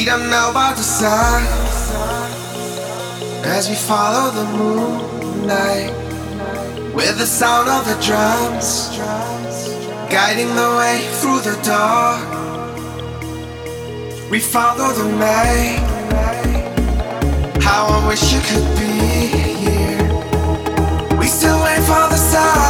We don't know about the sun as we follow the moonlight with the sound of the drums guiding the way through the dark. We follow the night. How I wish you could be here. We still wait for the sun.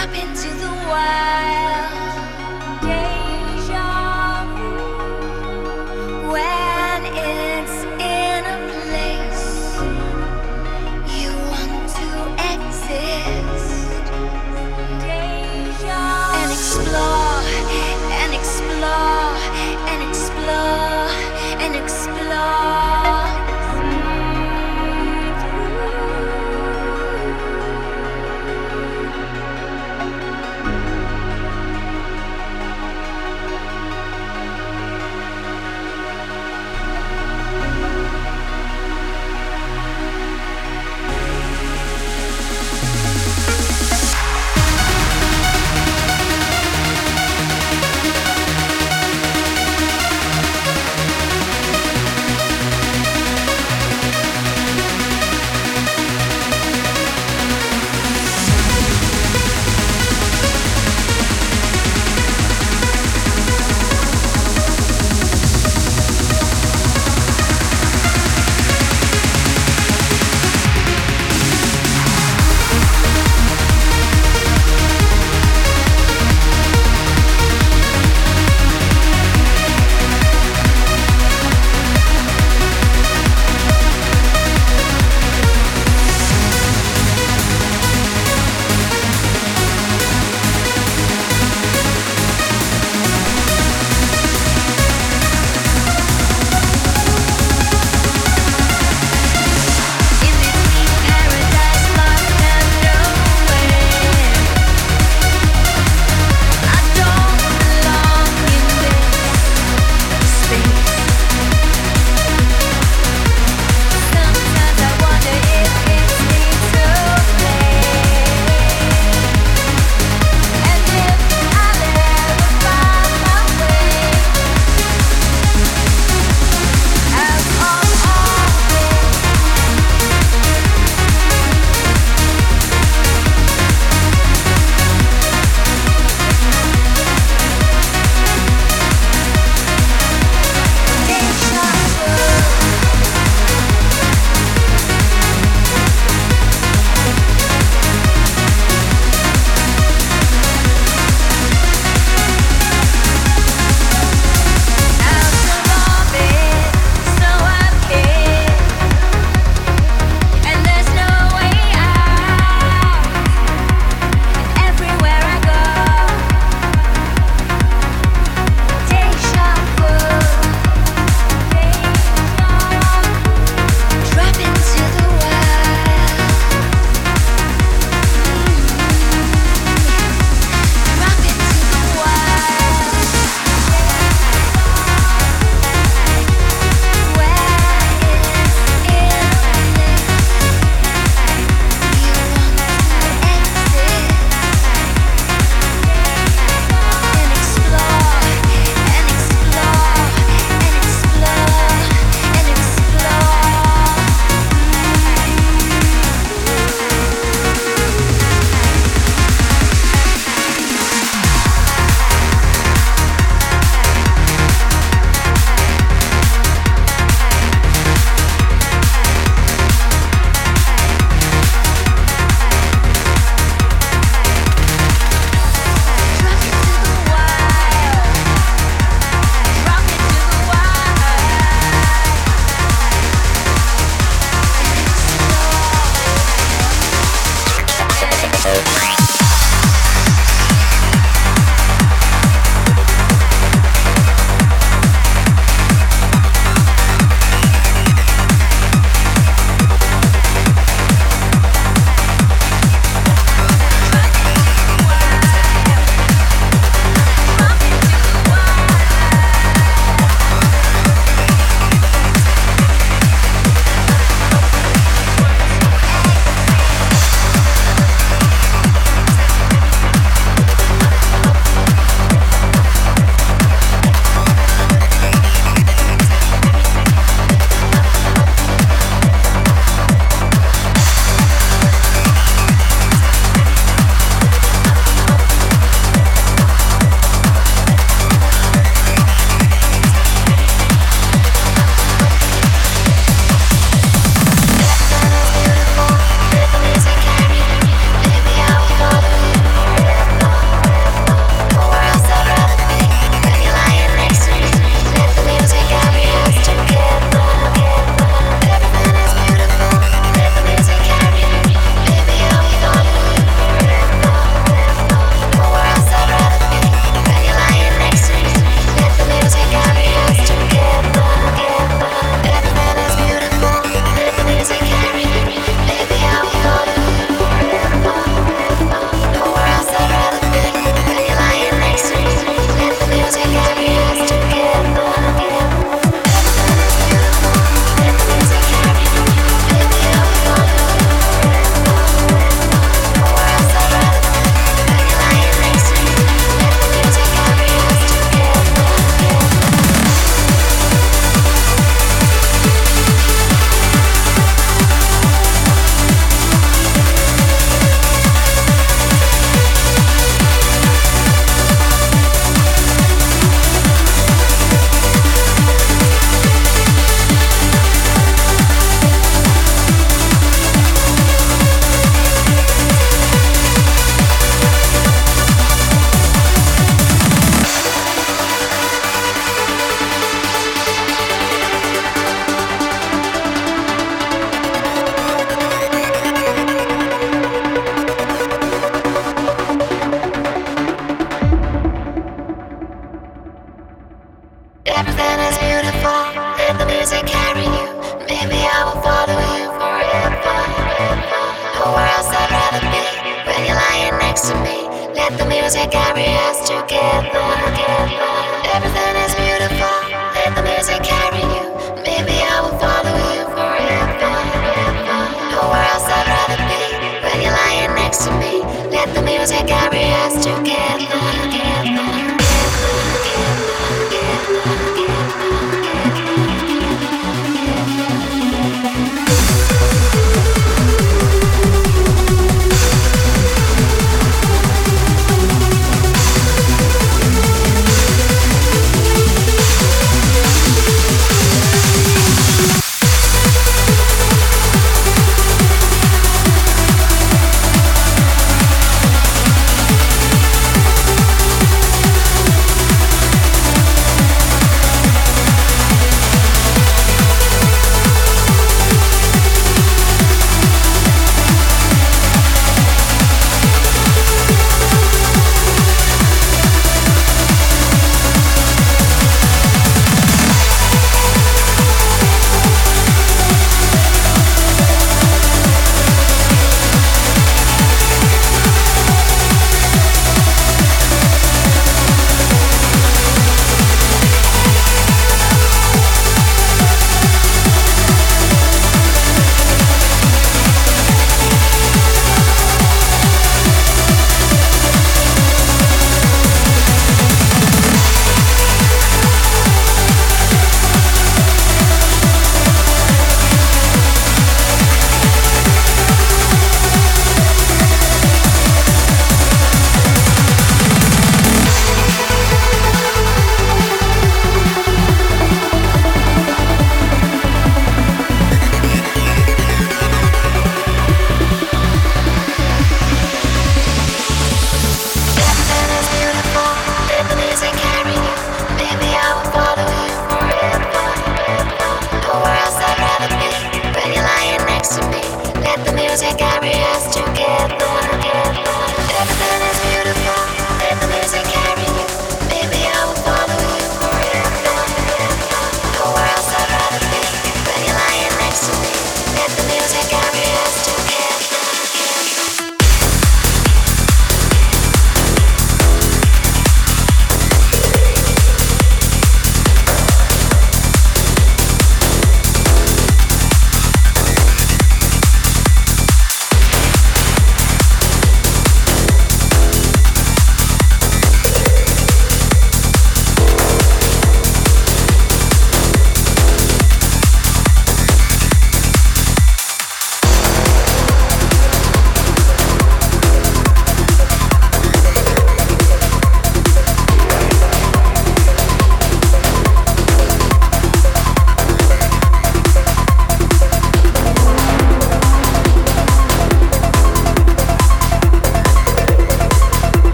Drop into the wild.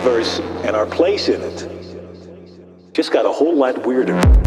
Universe and our place in it just got a whole lot weirder.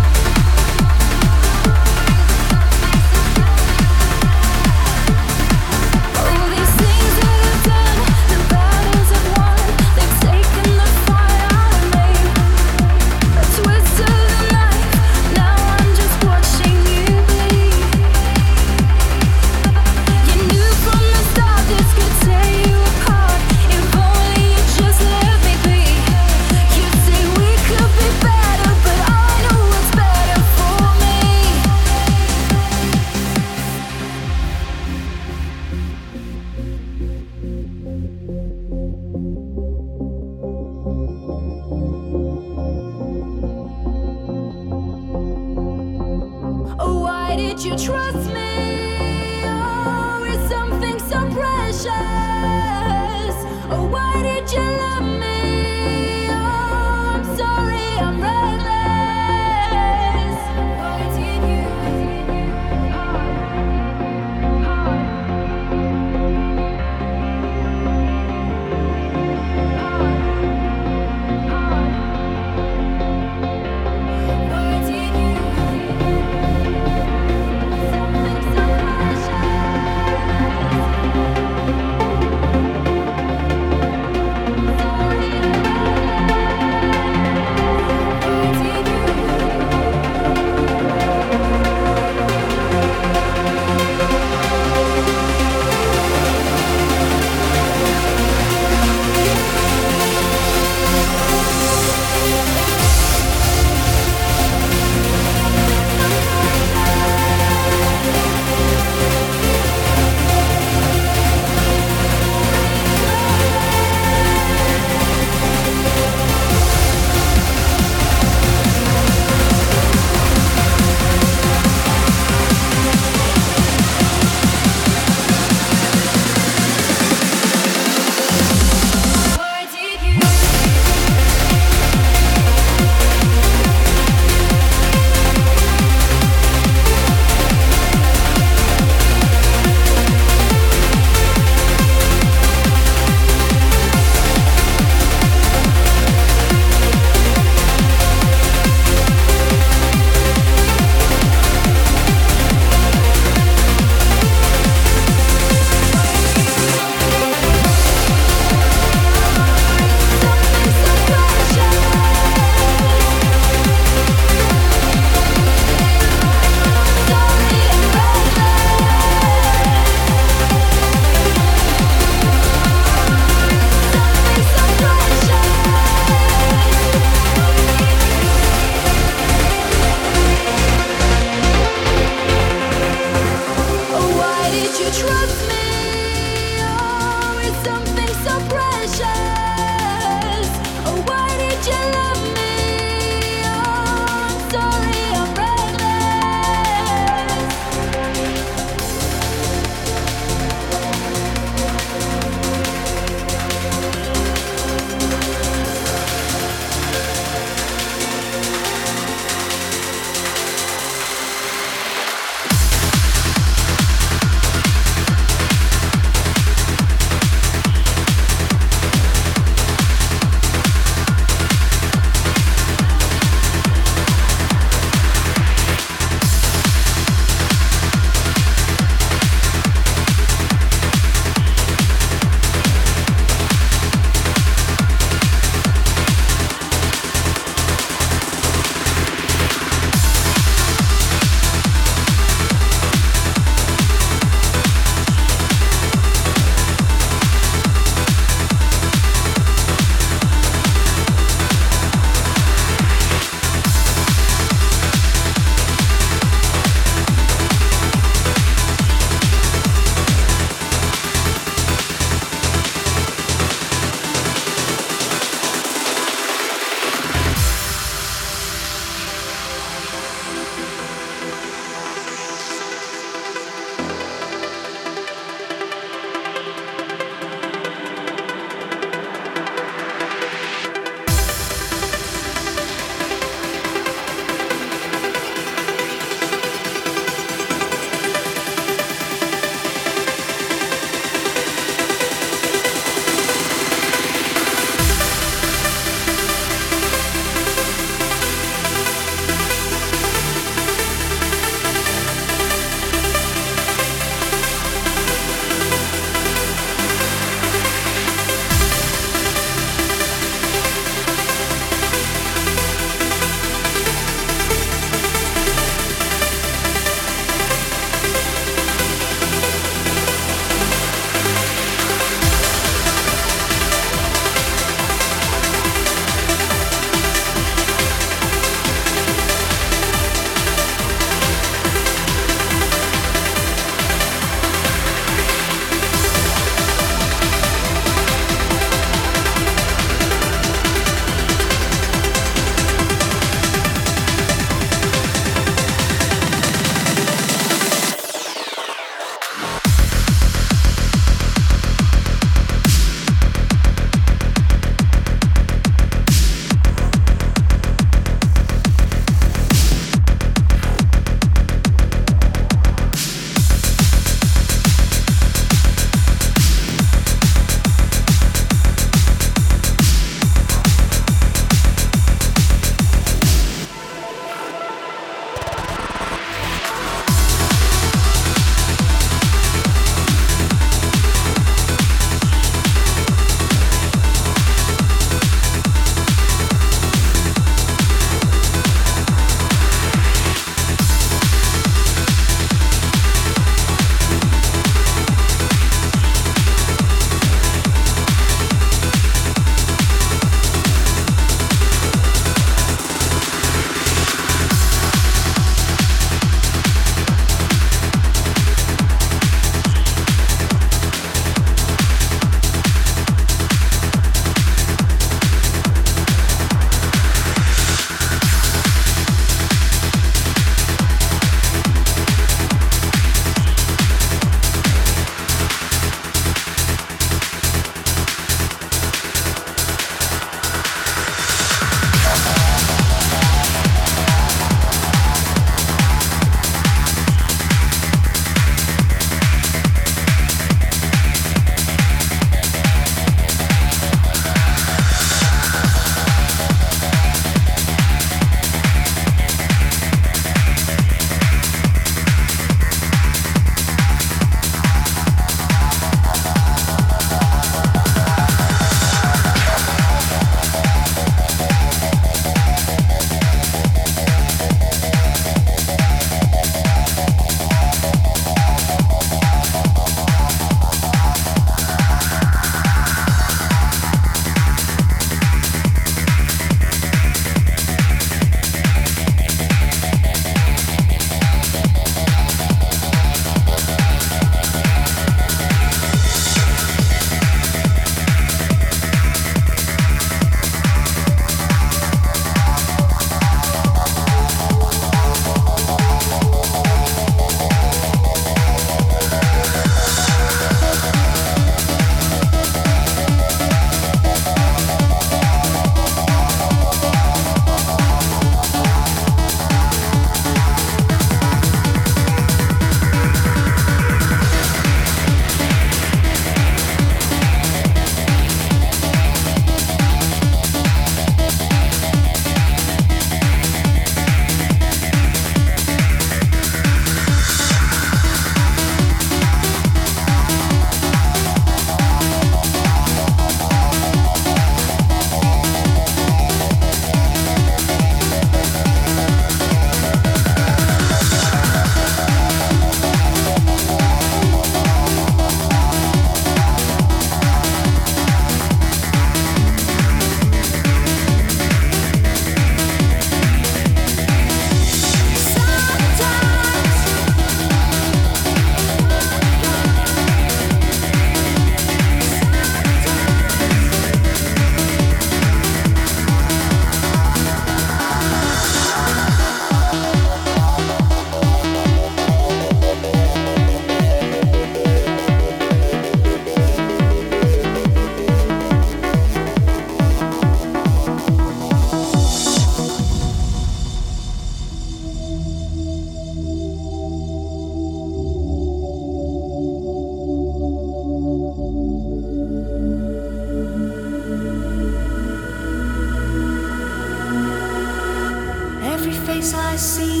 I see